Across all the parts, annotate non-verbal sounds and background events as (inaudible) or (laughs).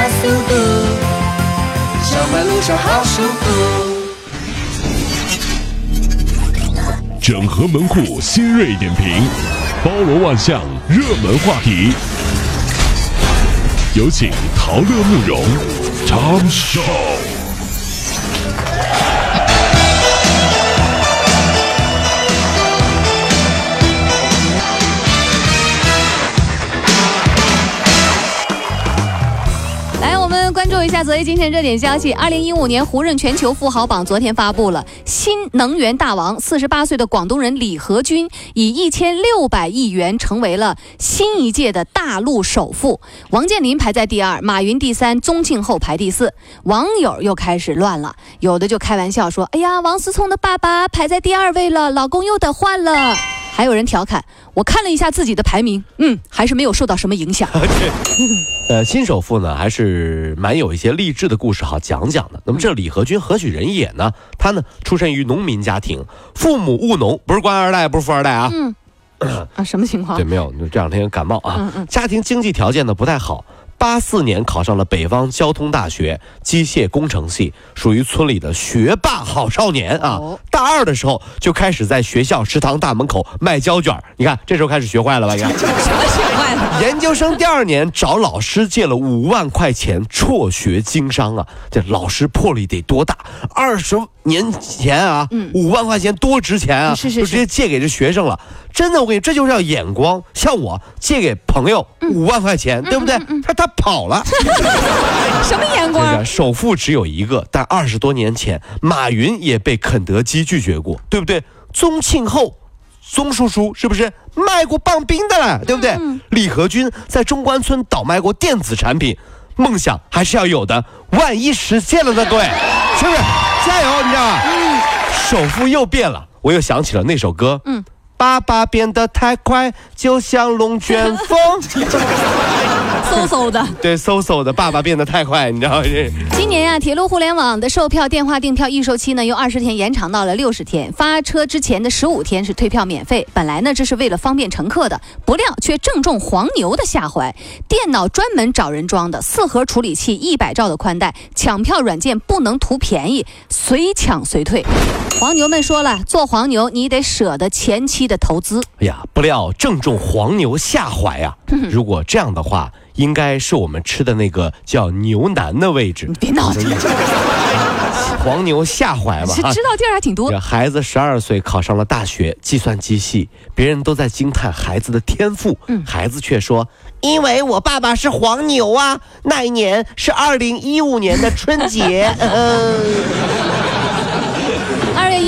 加速度，上班路上好舒服。整合门户新锐点评，包罗万象，热门话题。有请陶乐慕容长寿。关注一下昨夜今天热点消息。二零一五年胡润全球富豪榜昨天发布了，新能源大王四十八岁的广东人李河君以一千六百亿元成为了新一届的大陆首富。王健林排在第二，马云第三，宗庆后排第四。网友又开始乱了，有的就开玩笑说：“哎呀，王思聪的爸爸排在第二位了，老公又得换了。”还有人调侃：“我看了一下自己的排名，嗯，还是没有受到什么影响。(laughs) ”呃，新首富呢，还是蛮有一些励志的故事好讲讲的。那么这李河君何许人也呢？他呢，出身于农民家庭，父母务农，不是官二代，不是富二代啊。嗯，(clears throat) 啊，什么情况对，？没有，就这两天感冒啊。嗯嗯家庭经济条件呢不太好。八四年考上了北方交通大学机械工程系，属于村里的学霸好少年啊。哦大二的时候就开始在学校食堂大门口卖胶卷你看这时候开始学坏了吧？你看。(laughs) 什么学坏了？研究生第二年找老师借了五万块钱辍学经商啊，这老师魄力得多大？二十年前啊，五万块钱多值钱啊！嗯是是就直接借给这学生了。真的，我跟你，这就是要眼光。像我借给朋友嗯五万块钱，对不对？他他跑了。(laughs) 什么眼这光个？首富只有一个，但二十多年前，马云也被肯德基拒绝过，对不对？宗庆后，宗叔叔是不是卖过棒冰的了？对不对？李和军在中关村倒卖过电子产品，梦想还是要有的，万一实现了呢？各位，(laughs) 是不是？加油，你知道吗？首富又变了，我又想起了那首歌，嗯。爸爸变得太快，就像龙卷风。(laughs) 嗖嗖的。(laughs) 对，嗖嗖的，爸爸变得太快，你知道吗？这 (laughs) 今年呀、铁路互联网的售票电话订票预售期呢，由二十天延长到了六十天，发车之前的十五天是退票免费。本来呢，这是为了方便乘客的，不料却正中黄牛的下怀。电脑专门找人装的，四核处理器，一百兆的宽带，抢票软件不能图便宜，随抢随退。黄牛们说了，做黄牛你得舍得前期的投资。哎呀，不料正中黄牛下怀啊！如果这样的话，应该是我们吃的那个叫牛腩的位置。别闹着，(laughs) 黄牛下怀嘛哈是知。道地儿还挺多这。孩子十二岁考上了大学计算机系，别人都在惊叹孩子的天赋，孩子却说：“因为我爸爸是黄牛啊！那一年是二零一五年的春节。(laughs)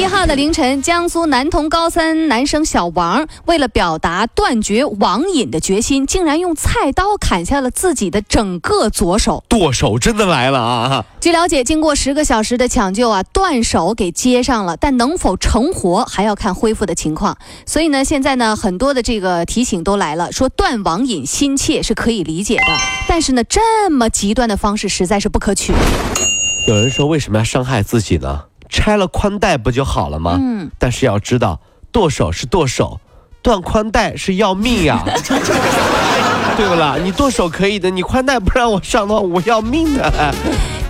一号的凌晨，江苏南通高三男生小王为了表达断绝网瘾的决心，竟然用菜刀砍下了自己的整个左手。剁手真的来了啊！据了解，经过十个小时的抢救啊，断手给接上了，但能否成活还要看恢复的情况。所以呢，现在呢，很多的这个提醒都来了，说断网瘾心切是可以理解的，但是呢，这么极端的方式实在是不可取。有人说为什么要伤害自己呢？拆了宽带不就好了吗？嗯，但是要知道，剁手是剁手，断宽带是要命呀，(laughs) 对不啦？你剁手可以的，你宽带不让我上的话，我要命的。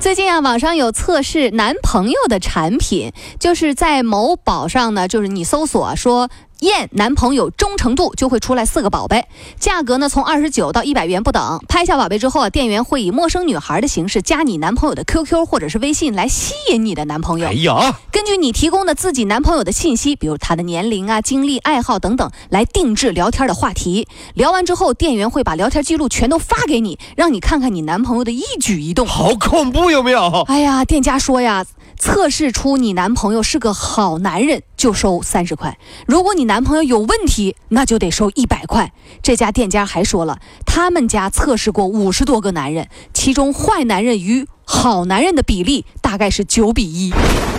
最近啊，网上有测试男朋友的产品，就是在某宝上呢，就是你搜索说验男朋友忠诚度，就会出来四个宝贝，价格呢从二十九到一百元不等。拍下宝贝之后啊，店员会以陌生女孩的形式加你男朋友的 QQ 或者是微信来吸引你的男朋友哎。呀，根据你提供的自己男朋友的信息，比如他的年龄啊、经历、爱好等等，来定制聊天的话题。聊完之后，店员会把聊天记录全都发给你，让你看看你男朋友的一举一动。好恐怖，有没有？哎呀，店家说呀，测试出你男朋友是个好男人就收三十块，如果你男朋友有问题，那就得收一百块。这家店家还说了，他们家测试过五十多个男人，其中坏男人与好男人的比例大概是九比一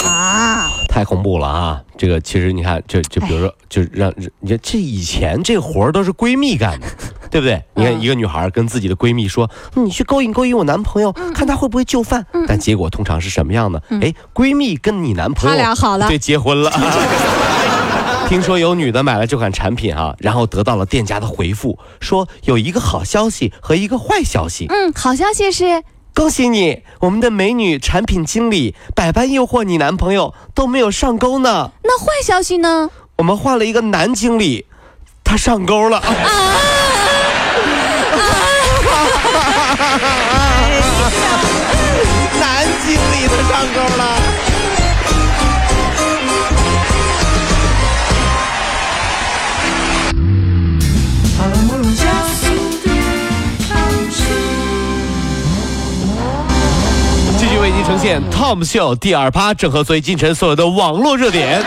啊。太恐怖了啊！这个其实你看，就就比如说，就让你看这以前这活儿都是闺蜜干的，对不对？你看一个女孩跟自己的闺蜜说：“你去勾引勾引我男朋友，看他会不会就范。”但结果通常是什么样呢？哎，闺蜜跟你男朋友他俩好了对，结婚了。(laughs) 听说有女的买了这款产品啊，然后得到了店家的回复，说有一个好消息和一个坏消息。嗯，好消息是恭喜你，我们的美女产品经理百般诱惑你男朋友都没有上钩呢。那坏消息呢？我们换了一个男经理，他上钩了。男呈现 Tom 秀第二趴，整合最近晨所有的网络热点。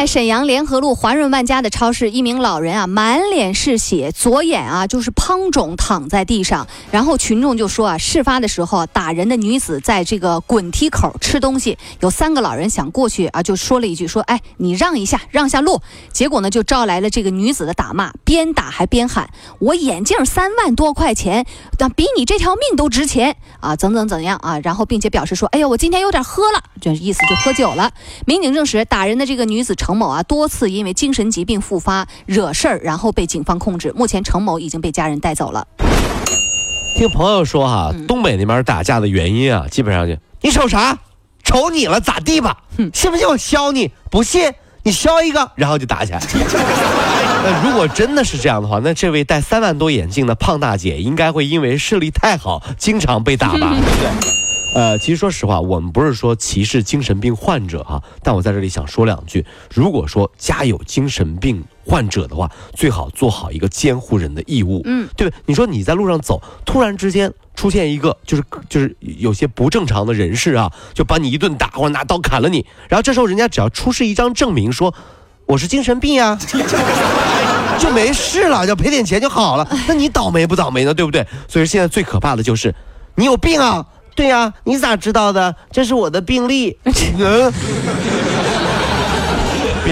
在沈阳联合路华润万家的超市，一名老人啊，满脸是血，左眼啊就是滂肿，躺在地上。然后群众就说啊，事发的时候打人的女子在这个滚梯口吃东西，有三个老人想过去啊，就说了一句说，哎，你让一下，让下路。结果呢，就招来了这个女子的打骂，边打还边喊，我眼镜三万多块钱，但比你这条命都值钱啊，怎怎怎样啊？然后并且表示说，哎呀，我今天有点喝了，这意思就喝酒了。民警证实，打人的这个女子程某啊，多次因为精神疾病复发惹事儿，然后被警方控制。目前程某已经被家人带走了。听朋友说哈，东北那边打架的原因啊，基本上就你瞅啥？瞅你了咋地吧？信不信我削你？不信你削一个，然后就打起来。那如果真的是这样的话，那这位戴三万多眼镜的胖大姐应该会因为视力太好，经常被打吧？对不对？呃，其实说实话，我们不是说歧视精神病患者哈，但我在这里想说两句。如果说家有精神病患者的话，最好做好一个监护人的义务，嗯，对吧？你说你在路上走，突然之间出现一个就是就是有些不正常的人士啊，就把你一顿打或者拿刀砍了你，然后这时候人家只要出示一张证明说我是精神病呀、(laughs) 就没事了，就赔点钱就好了。那你倒霉不倒霉呢？对不对？所以现在最可怕的就是你有病啊！对呀、你咋知道的？这是我的病历。(laughs)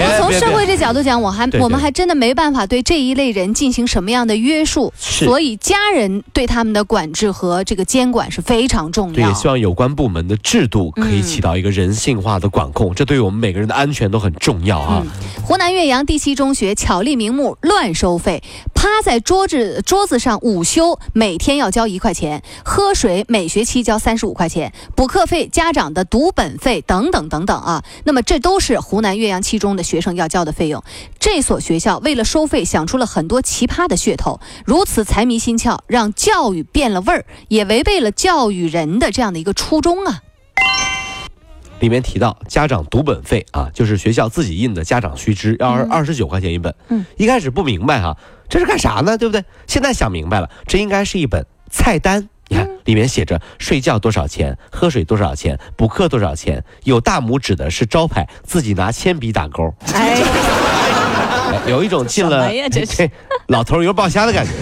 我从社会这角度讲，我还我们还真的没办法对这一类人进行什么样的约束，所以家人对他们的管制和这个监管是非常重要对，要也。希望有关部门的制度可以嗯起到一个人性化的管控，这对于我们每个人的安全都很重要啊。湖南岳阳第七中学巧立名目乱收费，趴在桌子桌子上午休，每天要交一块钱；喝水每学期交三十五块钱；补课费、家长的读本费等等等等啊。那么这都是湖南岳阳七中的学生要交的费用。这所学校为了收费，想出了很多奇葩的噱头，如此财迷心窍，让教育变了味儿，也违背了教育人的这样的一个初衷啊。里面提到家长读本费啊，就是学校自己印的家长须知，要二二十九块钱一本。嗯，一开始不明白哈、这是干啥呢？对不对？现在想明白了，这应该是一本菜单。你看，里面写着睡觉多少钱，喝水多少钱，补课多少钱，有大拇指的是招牌，自己拿铅笔打勾。哎，哎 (laughs) 有一种进了 (laughs) 老头油爆虾的感觉。